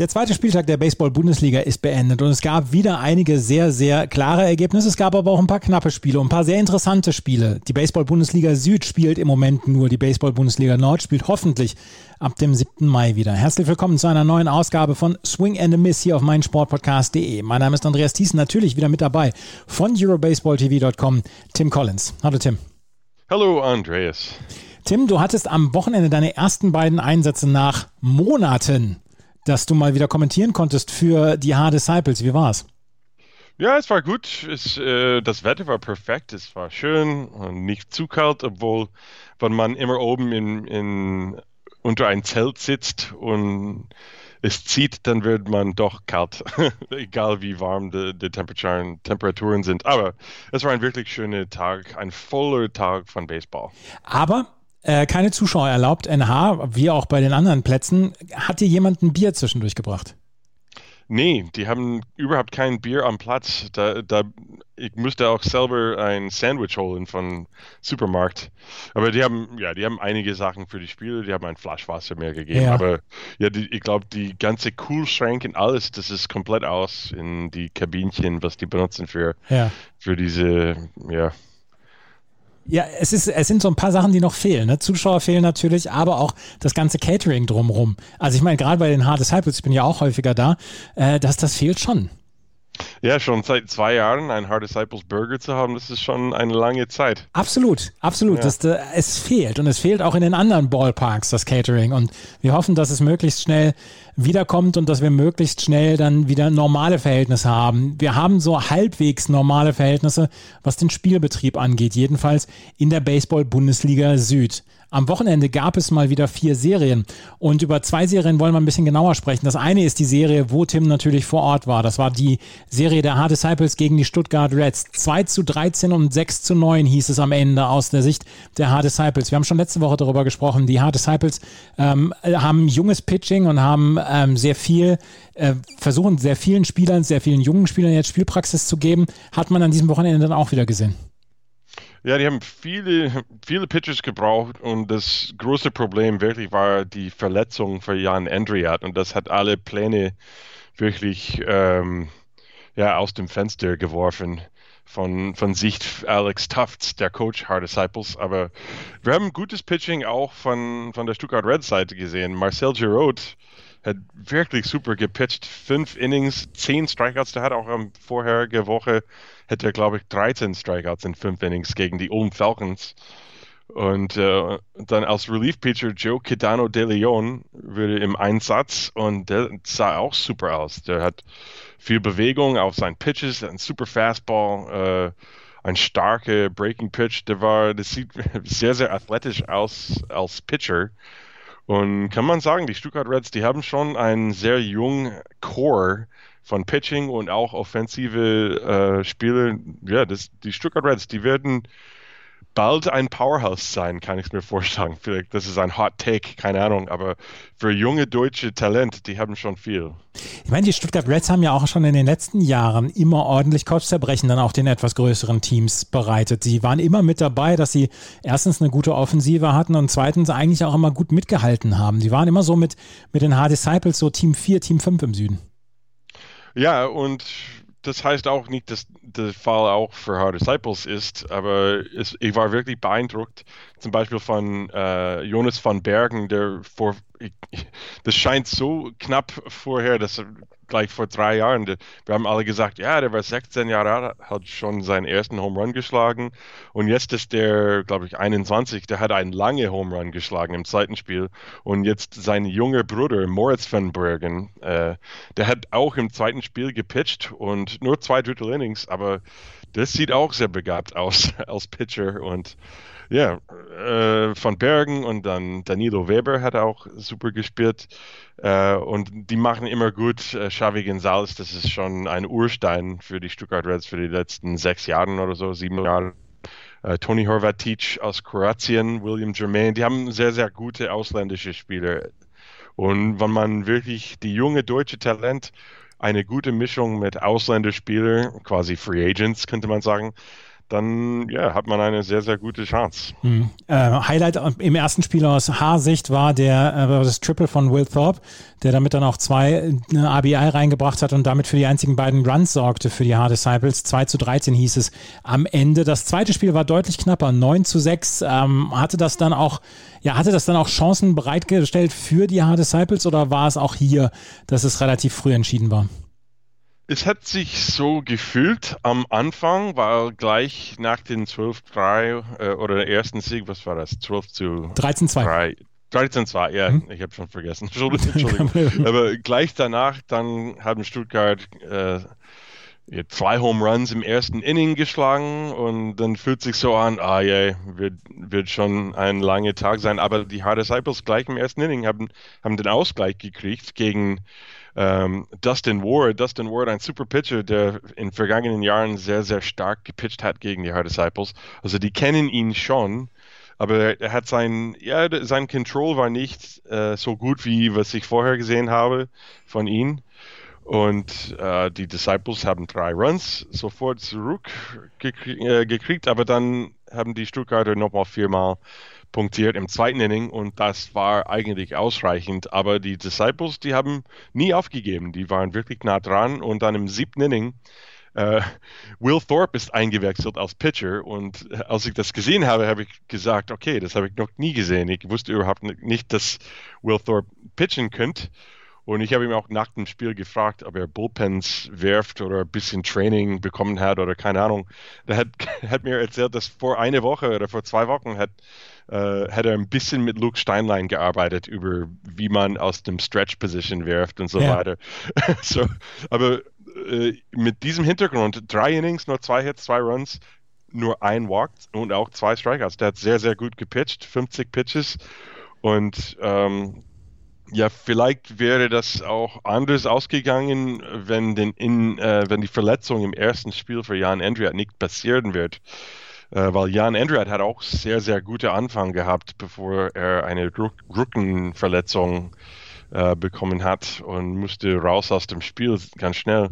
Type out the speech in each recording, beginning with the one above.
Der zweite Spieltag der Baseball-Bundesliga ist beendet und es gab wieder einige sehr, sehr klare Ergebnisse. Es gab aber auch ein paar knappe Spiele und ein paar sehr interessante Spiele. Die Baseball-Bundesliga Süd spielt im Moment nur, die Baseball-Bundesliga Nord spielt hoffentlich ab dem 7. Mai wieder. Herzlich willkommen zu einer neuen Ausgabe von Swing and a Miss hier auf meinsportpodcast.de. Mein Name ist Andreas Thiessen, natürlich wieder mit dabei von EuroBaseballTV.com, Tim Collins. Hallo Tim. Hallo Andreas. Tim, du hattest am Wochenende deine ersten beiden Einsätze nach Monaten dass du mal wieder kommentieren konntest für die H-Disciples. Wie war's? Ja, es war gut. Es, äh, das Wetter war perfekt. Es war schön und nicht zu kalt, obwohl, wenn man immer oben in, in, unter ein Zelt sitzt und es zieht, dann wird man doch kalt, egal wie warm die, die Temperaturen, Temperaturen sind. Aber es war ein wirklich schöner Tag, ein voller Tag von Baseball. Aber äh, keine Zuschauer erlaubt. NH, wie auch bei den anderen Plätzen. Hat dir jemand ein Bier zwischendurch gebracht? Nee, die haben überhaupt kein Bier am Platz. Da, da, ich musste auch selber ein Sandwich holen von Supermarkt. Aber die haben, ja, die haben einige Sachen für die Spiele. Die haben ein Flaschwasser mehr gegeben. Ja. Aber ja, die, ich glaube, die ganze Kühlschrank und alles, das ist komplett aus in die Kabinchen, was die benutzen für, ja. für diese, ja, ja, es, ist, es sind so ein paar Sachen, die noch fehlen. Ne? Zuschauer fehlen natürlich, aber auch das ganze Catering drumherum. Also ich meine, gerade bei den Hard Disciples, ich bin ja auch häufiger da, äh, dass das fehlt schon. Ja, schon seit zwei Jahren ein Hard Disciples Burger zu haben, das ist schon eine lange Zeit. Absolut, absolut. Ja. Das, äh, es fehlt und es fehlt auch in den anderen Ballparks das Catering und wir hoffen, dass es möglichst schnell wiederkommt und dass wir möglichst schnell dann wieder normale Verhältnisse haben. Wir haben so halbwegs normale Verhältnisse, was den Spielbetrieb angeht, jedenfalls in der Baseball-Bundesliga Süd. Am Wochenende gab es mal wieder vier Serien und über zwei Serien wollen wir ein bisschen genauer sprechen. Das eine ist die Serie, wo Tim natürlich vor Ort war. Das war die Serie der Hard Disciples gegen die Stuttgart Reds. 2 zu 13 und 6 zu 9 hieß es am Ende aus der Sicht der Hard Disciples. Wir haben schon letzte Woche darüber gesprochen. Die Hard Disciples ähm, haben junges Pitching und haben ähm, sehr viel, äh, versuchen sehr vielen Spielern, sehr vielen jungen Spielern jetzt Spielpraxis zu geben. Hat man an diesem Wochenende dann auch wieder gesehen. Ja, die haben viele, viele Pitches gebraucht und das große Problem wirklich war die Verletzung für Jan Andriat und das hat alle Pläne wirklich ähm, ja, aus dem Fenster geworfen von, von Sicht Alex Tufts, der Coach Hard Disciples. Aber wir haben gutes Pitching auch von, von der Stuttgart Red Seite gesehen. Marcel Giroud hat wirklich super gepitcht. Fünf Innings, zehn Strikeouts. Der hat auch am vorherige Woche, hätte er, glaube ich, 13 Strikeouts in fünf Innings gegen die Ulm Falcons. Und äh, dann als Relief-Pitcher Joe Quidano de Leon würde im Einsatz und der sah auch super aus. Der hat viel Bewegung auf seinen Pitches, ein super Fastball, äh, ein starker Breaking Pitch. Der war, das sieht sehr, sehr athletisch aus als Pitcher. Und kann man sagen, die Stuttgart Reds, die haben schon einen sehr jungen Core von Pitching und auch offensive äh, Spiele. Ja, das, die Stuttgart Reds, die werden bald ein Powerhouse sein, kann ich mir vorstellen. Vielleicht, das ist ein Hot Take, keine Ahnung, aber für junge deutsche Talent, die haben schon viel. Ich meine, die Stuttgart Reds haben ja auch schon in den letzten Jahren immer ordentlich Kopfzerbrechen dann auch den etwas größeren Teams bereitet. Sie waren immer mit dabei, dass sie erstens eine gute Offensive hatten und zweitens eigentlich auch immer gut mitgehalten haben. Sie waren immer so mit, mit den H-Disciples so Team 4, Team 5 im Süden. Ja, und das heißt auch nicht, dass der Fall auch für Hard Disciples ist, aber es, ich war wirklich beeindruckt, zum Beispiel von äh, Jonas van Bergen, der vor, ich, das scheint so knapp vorher, dass er gleich vor drei Jahren, wir haben alle gesagt, ja, der war 16 Jahre alt, hat schon seinen ersten Home Run geschlagen. Und jetzt ist der, glaube ich, 21, der hat einen langen Home Run geschlagen im zweiten Spiel. Und jetzt sein junger Bruder Moritz van Bergen, äh, der hat auch im zweiten Spiel gepitcht und nur zwei Drittel Innings, aber das sieht auch sehr begabt aus als Pitcher. Und ja, äh, von Bergen und dann Danilo Weber hat auch super gespielt. Äh, und die machen immer gut. Äh, Xavi Gonzalez, das ist schon ein Urstein für die Stuttgart Reds für die letzten sechs Jahre oder so, sieben Jahre. Äh, Tony Horvatic aus Kroatien, William Germain, die haben sehr, sehr gute ausländische Spieler. Und wenn man wirklich die junge deutsche Talent eine gute Mischung mit Ausländerspielern, quasi Free Agents, könnte man sagen, dann ja, hat man eine sehr, sehr gute Chance. Hm. Äh, Highlight im ersten Spiel aus H-Sicht war der äh, das Triple von Will Thorpe, der damit dann auch zwei eine ABI reingebracht hat und damit für die einzigen beiden Runs sorgte für die H-Disciples. 2 zu 13 hieß es am Ende. Das zweite Spiel war deutlich knapper, 9 zu 6. Ähm, hatte das dann auch, ja, hatte das dann auch Chancen bereitgestellt für die H-Disciples oder war es auch hier, dass es relativ früh entschieden war? Es hat sich so gefühlt am Anfang, weil gleich nach den 12-3 äh, oder der ersten Sieg, was war das? 12 zu 13-2. 13-2, ja, hm? ich habe schon vergessen. Entschuldigung. Aber gleich danach, dann haben Stuttgart äh, zwei Home Runs im ersten Inning geschlagen und dann fühlt sich so an, ah ja, wird, wird schon ein langer Tag sein. Aber die Hard Disciples gleich im ersten Inning haben, haben den Ausgleich gekriegt gegen ähm, Dustin Ward, Dustin Ward, ein super Pitcher, der in vergangenen Jahren sehr, sehr stark gepitcht hat gegen die Hard Disciples. Also die kennen ihn schon, aber er hat sein, ja, sein Control war nicht äh, so gut, wie was ich vorher gesehen habe von ihm. Und äh, die Disciples haben drei Runs sofort zurückgekriegt, äh, aber dann haben die Stuttgarter nochmal viermal punktiert im zweiten Inning und das war eigentlich ausreichend. Aber die Disciples, die haben nie aufgegeben. Die waren wirklich nah dran und dann im siebten Inning Uh, Will Thorpe ist eingewechselt als Pitcher und als ich das gesehen habe, habe ich gesagt, okay, das habe ich noch nie gesehen. Ich wusste überhaupt nicht, dass Will Thorpe pitchen könnte. Und ich habe ihm auch nach dem Spiel gefragt, ob er Bullpens werft oder ein bisschen Training bekommen hat oder keine Ahnung. Er hat, hat mir erzählt, dass vor einer Woche oder vor zwei Wochen hat äh, hat er ein bisschen mit Luke Steinlein gearbeitet über wie man aus dem Stretch Position wirft und so ja. weiter. so, aber äh, mit diesem Hintergrund, drei Innings, nur zwei Hits, zwei Runs, nur ein Walk und auch zwei Strikeouts. Der hat sehr, sehr gut gepitcht, 50 Pitches und ähm, ja, vielleicht wäre das auch anders ausgegangen, wenn, den in, äh, wenn die Verletzung im ersten Spiel für Jan Andriat nicht passieren wird äh, weil Jan Andriat hat auch sehr, sehr gute Anfang gehabt, bevor er eine Rückenverletzung äh, bekommen hat und musste raus aus dem Spiel ganz schnell.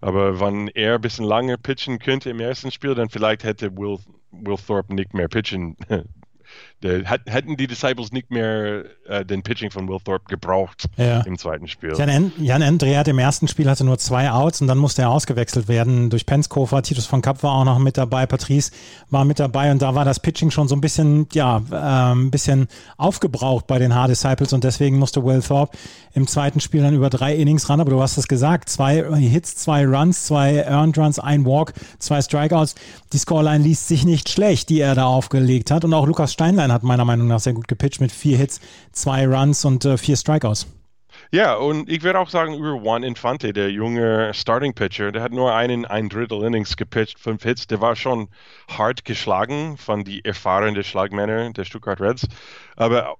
Aber wenn er ein bisschen lange pitchen könnte im ersten Spiel, dann vielleicht hätte Will, Will Thorpe nicht mehr pitchen der, hätten die Disciples nicht mehr äh, den Pitching von Will Thorpe gebraucht ja. im zweiten Spiel. Jan, Jan Andreat im ersten Spiel hatte nur zwei Outs und dann musste er ausgewechselt werden durch Penskofer. Titus von Kapp war auch noch mit dabei, Patrice war mit dabei und da war das Pitching schon so ein bisschen, ja, äh, ein bisschen aufgebraucht bei den Hard Disciples und deswegen musste Will Thorpe im zweiten Spiel dann über drei Innings ran. Aber du hast es gesagt, zwei Hits, zwei Runs, zwei Earned Runs, ein Walk, zwei Strikeouts. Die Scoreline liest sich nicht schlecht, die er da aufgelegt hat und auch Lukas Steinlein hat meiner Meinung nach sehr gut gepitcht mit vier Hits, zwei Runs und äh, vier Strikeouts. Ja, und ich würde auch sagen, über Juan Infante, der junge Starting Pitcher, der hat nur einen ein Drittel Innings gepitcht, fünf Hits. Der war schon hart geschlagen von die erfahrenen Schlagmänner der Stuttgart Reds. Aber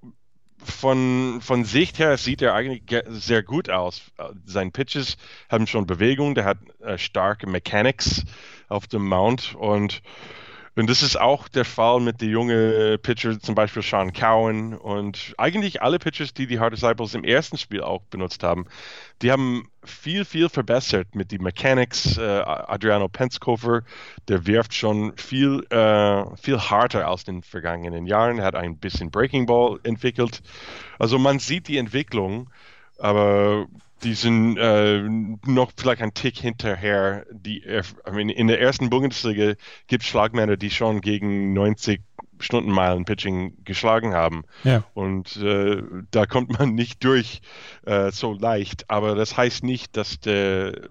von, von Sicht her sieht er eigentlich sehr gut aus. Seine Pitches haben schon Bewegung, der hat äh, starke Mechanics auf dem Mount und und das ist auch der Fall mit den jungen Pitchers, zum Beispiel Sean Cowan und eigentlich alle Pitchers, die die Hard Disciples im ersten Spiel auch benutzt haben. Die haben viel, viel verbessert mit den Mechanics. Äh, Adriano Penskofer, der wirft schon viel, äh, viel harter als in den vergangenen Jahren. Hat ein bisschen Breaking Ball entwickelt. Also man sieht die Entwicklung, aber die sind äh, noch vielleicht ein Tick hinterher. Die, I mean, in der ersten Bundesliga gibt es Schlagmänner, die schon gegen 90 Stundenmeilen Pitching geschlagen haben. Ja. Und äh, da kommt man nicht durch äh, so leicht. Aber das heißt nicht, dass, der,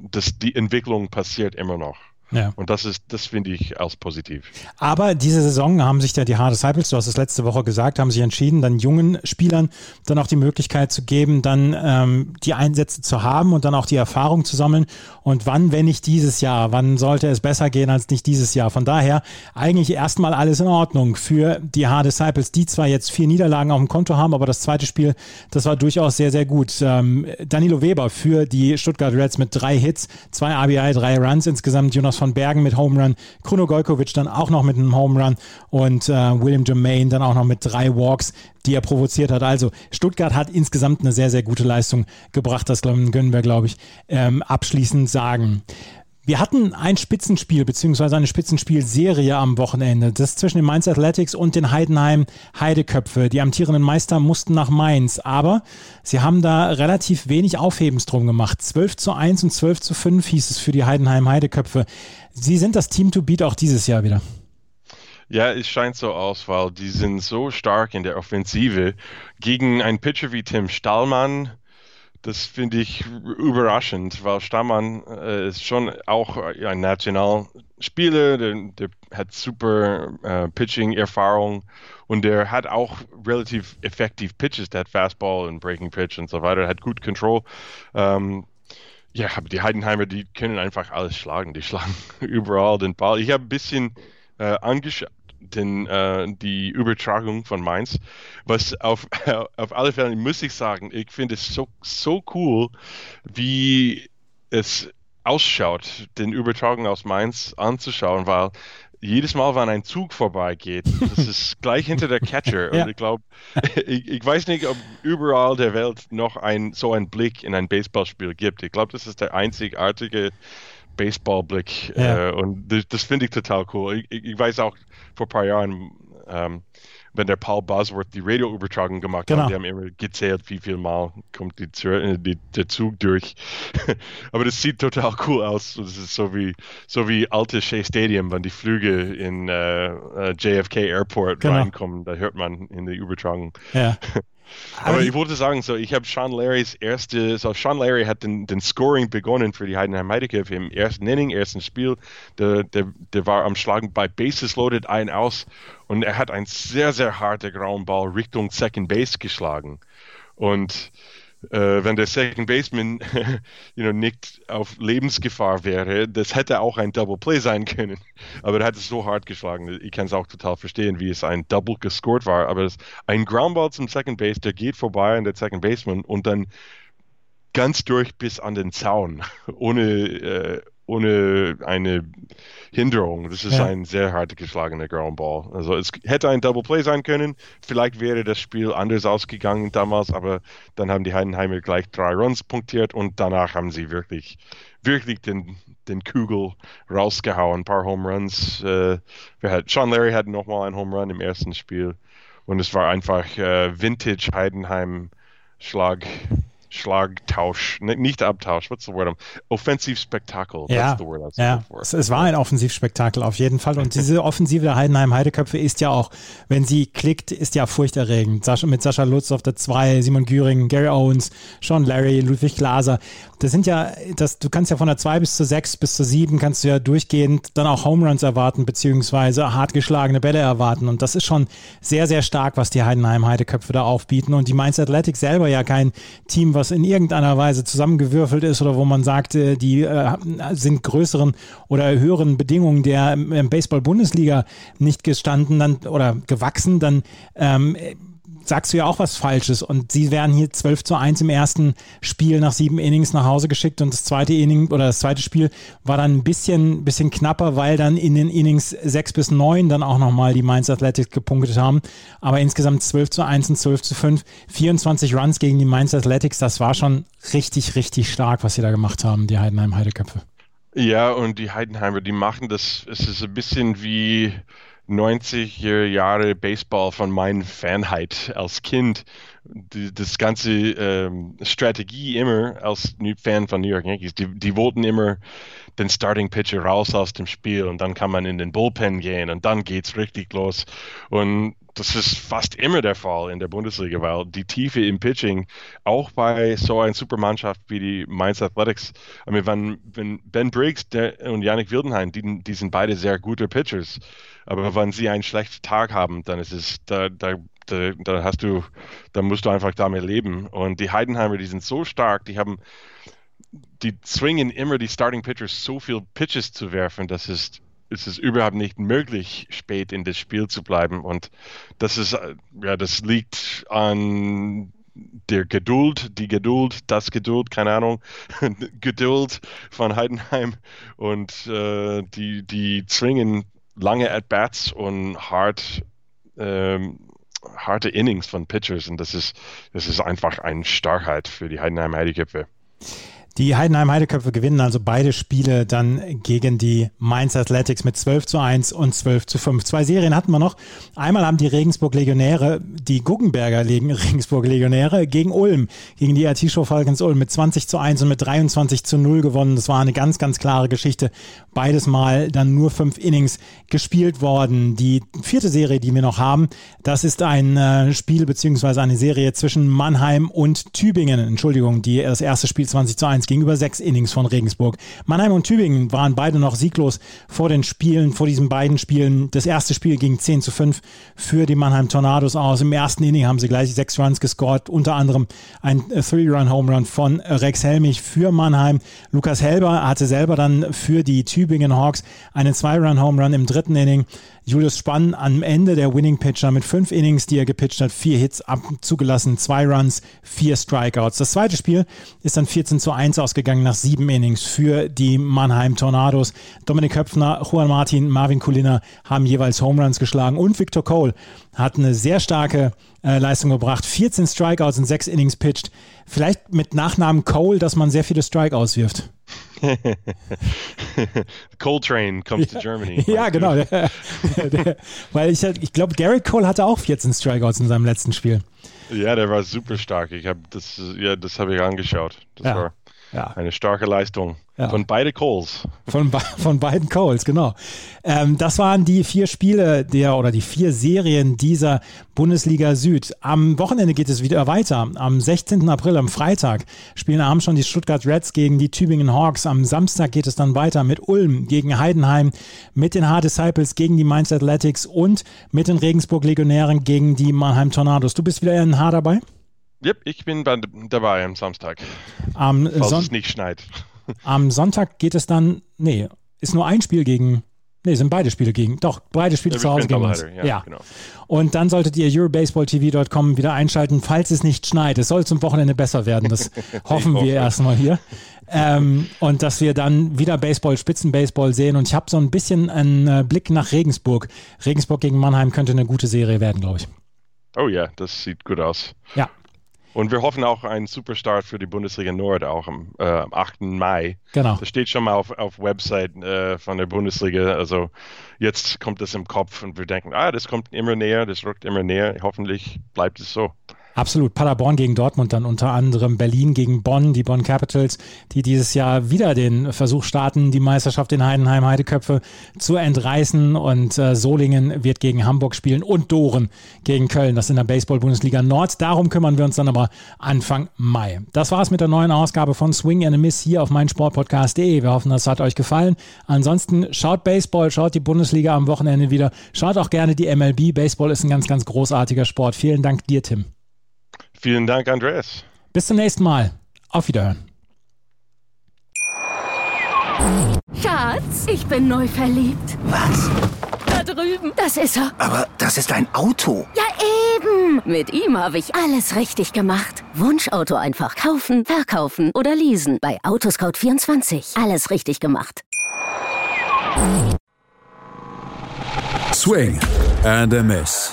dass die Entwicklung passiert immer noch. Ja. Und das ist, das finde ich als positiv. Aber diese Saison haben sich ja die Hard Disciples, du hast es letzte Woche gesagt, haben sich entschieden, dann jungen Spielern dann auch die Möglichkeit zu geben, dann ähm, die Einsätze zu haben und dann auch die Erfahrung zu sammeln. Und wann, wenn nicht dieses Jahr, wann sollte es besser gehen als nicht dieses Jahr? Von daher eigentlich erstmal alles in Ordnung für die Hard Disciples, die zwar jetzt vier Niederlagen auf dem Konto haben, aber das zweite Spiel, das war durchaus sehr, sehr gut. Ähm, Danilo Weber für die Stuttgart Reds mit drei Hits, zwei RBI, drei Runs insgesamt. Jonas Carlos von Bergen mit Home Run, Kruno Gojkovic dann auch noch mit einem Home Run und äh, William Jermaine dann auch noch mit drei Walks, die er provoziert hat. Also Stuttgart hat insgesamt eine sehr, sehr gute Leistung gebracht. Das können wir, glaube ich, ähm, abschließend sagen. Wir hatten ein Spitzenspiel beziehungsweise eine Spitzenspielserie am Wochenende. Das zwischen den Mainz Athletics und den Heidenheim Heideköpfe. Die amtierenden Meister mussten nach Mainz, aber sie haben da relativ wenig Aufhebens drum gemacht. 12 zu 1 und 12 zu 5 hieß es für die Heidenheim Heideköpfe. Sie sind das Team to beat auch dieses Jahr wieder. Ja, es scheint so aus, weil die sind so stark in der Offensive. Gegen einen Pitcher wie Tim Stallmann, das finde ich überraschend, weil Stammann äh, ist schon auch ein Nationalspieler, der, der hat super äh, Pitching-Erfahrung und der hat auch relativ effektiv Pitches, der hat Fastball und Breaking Pitch und so weiter, hat gut Control. Ähm, ja, aber die Heidenheimer, die können einfach alles schlagen. Die schlagen überall den Ball. Ich habe ein bisschen äh, angeschaut, den, äh, die Übertragung von Mainz. Was auf, auf alle Fälle muss ich sagen, ich finde es so, so cool, wie es ausschaut, den Übertragung aus Mainz anzuschauen, weil jedes Mal, wenn ein Zug vorbeigeht, das ist gleich hinter der Catcher. ja. Und ich glaube, ich, ich, weiß nicht, ob überall der Welt noch ein, so einen Blick in ein Baseballspiel gibt. Ich glaube, das ist der einzigartige Baseballblick. Ja. Äh, und das, das finde ich total cool. Ich, ich, weiß auch vor ein paar Jahren, ähm, wenn der Paul Bosworth die Radioübertragung gemacht genau. hat, die haben immer gezählt, wie viel Mal kommt die, äh, die, der Zug durch. Aber das sieht total cool aus. Das ist so wie, so wie alte Shea Stadium, wenn die Flüge in äh, äh JFK Airport genau. reinkommen. Da hört man in der Übertragung. Ja. Aber ich wollte sagen, so ich habe Sean Larrys erste, so Sean Larry hat den, den Scoring begonnen für die Heidenheim Heideköpfe im ersten Inning, ersten Spiel. Der, der, der war am Schlagen bei Bases loaded ein aus und er hat einen sehr, sehr harten grauen Ball Richtung Second Base geschlagen. Und äh, wenn der Second Baseman you know, nicht auf Lebensgefahr wäre, das hätte auch ein Double Play sein können. Aber er hat es so hart geschlagen. Ich kann es auch total verstehen, wie es ein Double gescored war. Aber das, ein Groundball zum Second Base, der geht vorbei an der Second Baseman und dann ganz durch bis an den Zaun, ohne, äh, ohne eine Hinderung. Das ist ja. ein sehr hart geschlagener Ground Ball. Also es hätte ein Double Play sein können. Vielleicht wäre das Spiel anders ausgegangen damals, aber dann haben die Heidenheimer gleich drei Runs punktiert und danach haben sie wirklich, wirklich den, den Kugel rausgehauen. Ein paar Home Runs. Äh, hat, Sean Larry hatte nochmal einen Home Run im ersten Spiel und es war einfach äh, Vintage Heidenheim Schlag. Schlagtausch, nicht Abtausch, what's the word? Offensivspektakel. Ja, ja. Es, es, war ein Offensivspektakel auf jeden Fall. Und diese Offensive der Heidenheim Heideköpfe ist ja auch, wenn sie klickt, ist ja furchterregend. Sascha, mit Sascha Lutz auf der 2, Simon Güring, Gary Owens, Sean Larry, Ludwig Glaser. Das sind ja, das, du kannst ja von der 2 bis zur 6 bis zur 7 kannst du ja durchgehend dann auch Home Runs erwarten, beziehungsweise hart geschlagene Bälle erwarten. Und das ist schon sehr, sehr stark, was die Heidenheim Heideköpfe da aufbieten. Und die Mainz Athletic selber ja kein Team, was in irgendeiner Weise zusammengewürfelt ist oder wo man sagt, die äh, sind größeren oder höheren Bedingungen der Baseball-Bundesliga nicht gestanden dann, oder gewachsen, dann ähm, sagst du ja auch was Falsches. Und sie werden hier 12 zu 1 im ersten Spiel nach sieben Innings nach Hause geschickt und das zweite Inning oder das zweite Spiel war dann ein bisschen, bisschen knapper, weil dann in den Innings 6 bis 9 dann auch nochmal die Mainz Athletics gepunktet haben. Aber insgesamt 12 zu 1 und 12 zu 5, 24 Runs gegen die Mainz Athletics, das war schon richtig, richtig stark, was sie da gemacht haben, die Heidenheim Heideköpfe. Ja, und die Heidenheimer, die machen das, es ist ein bisschen wie 90 Jahre Baseball von meiner Fanheit als Kind. Die, das ganze ähm, Strategie immer als Fan von New York Yankees, die, die wollten immer den Starting Pitcher raus aus dem Spiel und dann kann man in den Bullpen gehen und dann geht's richtig los. Und das ist fast immer der Fall in der Bundesliga, weil die Tiefe im Pitching, auch bei so einer Supermannschaft wie die Mainz Athletics, ich meine, wenn, wenn Ben Briggs der, und Yannick Wildenheim, die, die sind beide sehr gute Pitchers, aber wenn sie einen schlechten Tag haben, dann ist es, da, da, da, da hast du, da musst du einfach damit leben. Und die Heidenheimer, die sind so stark, die haben, die zwingen immer die Starting Pitchers so viel Pitches zu werfen, dass es ist es überhaupt nicht möglich, spät in das Spiel zu bleiben. Und das ist, ja, das liegt an der Geduld, die Geduld, das Geduld, keine Ahnung, Geduld von Heidenheim und äh, die, die zwingen lange At-Bats und hart, ähm, harte Innings von Pitchers und das ist, das ist einfach eine Starkheit für die Heidenheim Heideköpfe. Die Heidenheim Heideköpfe gewinnen also beide Spiele dann gegen die Mainz Athletics mit 12 zu 1 und 12 zu 5. Zwei Serien hatten wir noch. Einmal haben die Regensburg Legionäre, die Guggenberger Regensburg Legionäre gegen Ulm, gegen die RT Show Falcons Ulm mit 20 zu 1 und mit 23 zu 0 gewonnen. Das war eine ganz, ganz klare Geschichte. Beides Mal dann nur fünf Innings gespielt worden. Die vierte Serie, die wir noch haben, das ist ein äh, Spiel beziehungsweise eine Serie zwischen Mannheim und Tübingen. Entschuldigung, die, das erste Spiel 20 zu 1 gegenüber sechs Innings von Regensburg. Mannheim und Tübingen waren beide noch sieglos vor den Spielen, vor diesen beiden Spielen. Das erste Spiel ging 10 zu 5 für die Mannheim Tornados aus. Im ersten Inning haben sie gleich sechs Runs gescored, unter anderem ein Three-Run-Home Run von Rex Helmich für Mannheim. Lukas Helber hatte selber dann für die Tübingen Hawks einen Zwei-Run-Home Run im dritten Inning. Julius Spann am Ende der Winning Pitcher mit fünf Innings, die er gepitcht hat, vier Hits zugelassen, zwei Runs, vier Strikeouts. Das zweite Spiel ist dann 14 zu 1 ausgegangen nach sieben Innings für die Mannheim Tornados. Dominik Höpfner, Juan Martin, Marvin Kulina haben jeweils Home Runs geschlagen und Victor Cole hat eine sehr starke äh, Leistung gebracht. 14 Strikeouts in sechs Innings pitcht. Vielleicht mit Nachnamen Cole, dass man sehr viele Strikeouts wirft. Coltrane comes to Germany. Ja, genau. Der, der, weil ich, ich glaube, Garrett Cole hatte auch 14 Strikeouts in seinem letzten Spiel. Ja, der war super stark. Ich habe das, ja, das habe ich angeschaut. Das ja. war Ja. eine starke Leistung Ja. von beide Coles. Von, von beiden Coles, genau. Ähm, das waren die vier Spiele der oder die vier Serien dieser Bundesliga Süd. Am Wochenende geht es wieder weiter. Am 16. April, am Freitag, spielen abends schon die Stuttgart Reds gegen die Tübingen Hawks. Am Samstag geht es dann weiter mit Ulm gegen Heidenheim, mit den H-Disciples gegen die Mainz Athletics und mit den Regensburg Legionären gegen die Mannheim Tornados. Du bist wieder in H dabei? Yep, ich bin bei, dabei am Samstag, Am, falls Son es nicht schneit. Am Sonntag geht es dann, nee, ist nur ein Spiel gegen, nee, sind beide Spiele gegen, doch, beide Spiele Ja, zu Hause gegen uns. Doubleheader, ja, genau. Und dann solltet ihr EuroBaseballTV.com wieder einschalten, falls es nicht schneit. Es soll zum Wochenende besser werden, das hoffen hoffe. wir erstmal hier. Ähm, und dass wir dann wieder Baseball, Spitzenbaseball sehen. Und ich habe so ein bisschen einen äh, Blick nach Regensburg. Regensburg gegen Mannheim könnte eine gute Serie werden, glaube ich. Oh ja, das sieht gut aus. Ja, Und wir hoffen auch einen Superstart für die Bundesliga Nord auch am, äh, am 8. Mai. genau. Das steht schon mal auf, auf Website äh, von der Bundesliga. Also jetzt kommt es im Kopf und wir denken, ah, das kommt immer näher, das rückt immer näher. Hoffentlich bleibt es so. Absolut. Paderborn gegen Dortmund dann unter anderem, Berlin gegen Bonn, die Bonn Capitals, die dieses Jahr wieder den Versuch starten, die Meisterschaft in Heidenheim Heideköpfe zu entreißen und äh, Solingen wird gegen Hamburg spielen und Doren gegen Köln. Das in der Baseball-Bundesliga Nord. Darum kümmern wir uns dann aber Anfang Mai. Das war's mit der neuen Ausgabe von Swing and a Miss hier auf meinsportpodcast.de. Wir hoffen, das hat euch gefallen. Ansonsten schaut Baseball, schaut die Bundesliga am Wochenende wieder. Schaut auch gerne die MLB. Baseball ist ein ganz, ganz großartiger Sport. Vielen Dank dir, Tim. Vielen Dank, Andreas. Bis zum nächsten Mal. Auf Wiederhören. Schatz, ich bin neu verliebt. Was? Da drüben. Das ist er. Aber das ist ein Auto. Ja, eben. Mit ihm habe ich alles richtig gemacht. Wunschauto einfach kaufen, verkaufen oder leasen. Bei Autoscout24. Alles richtig gemacht. Swing and a Miss.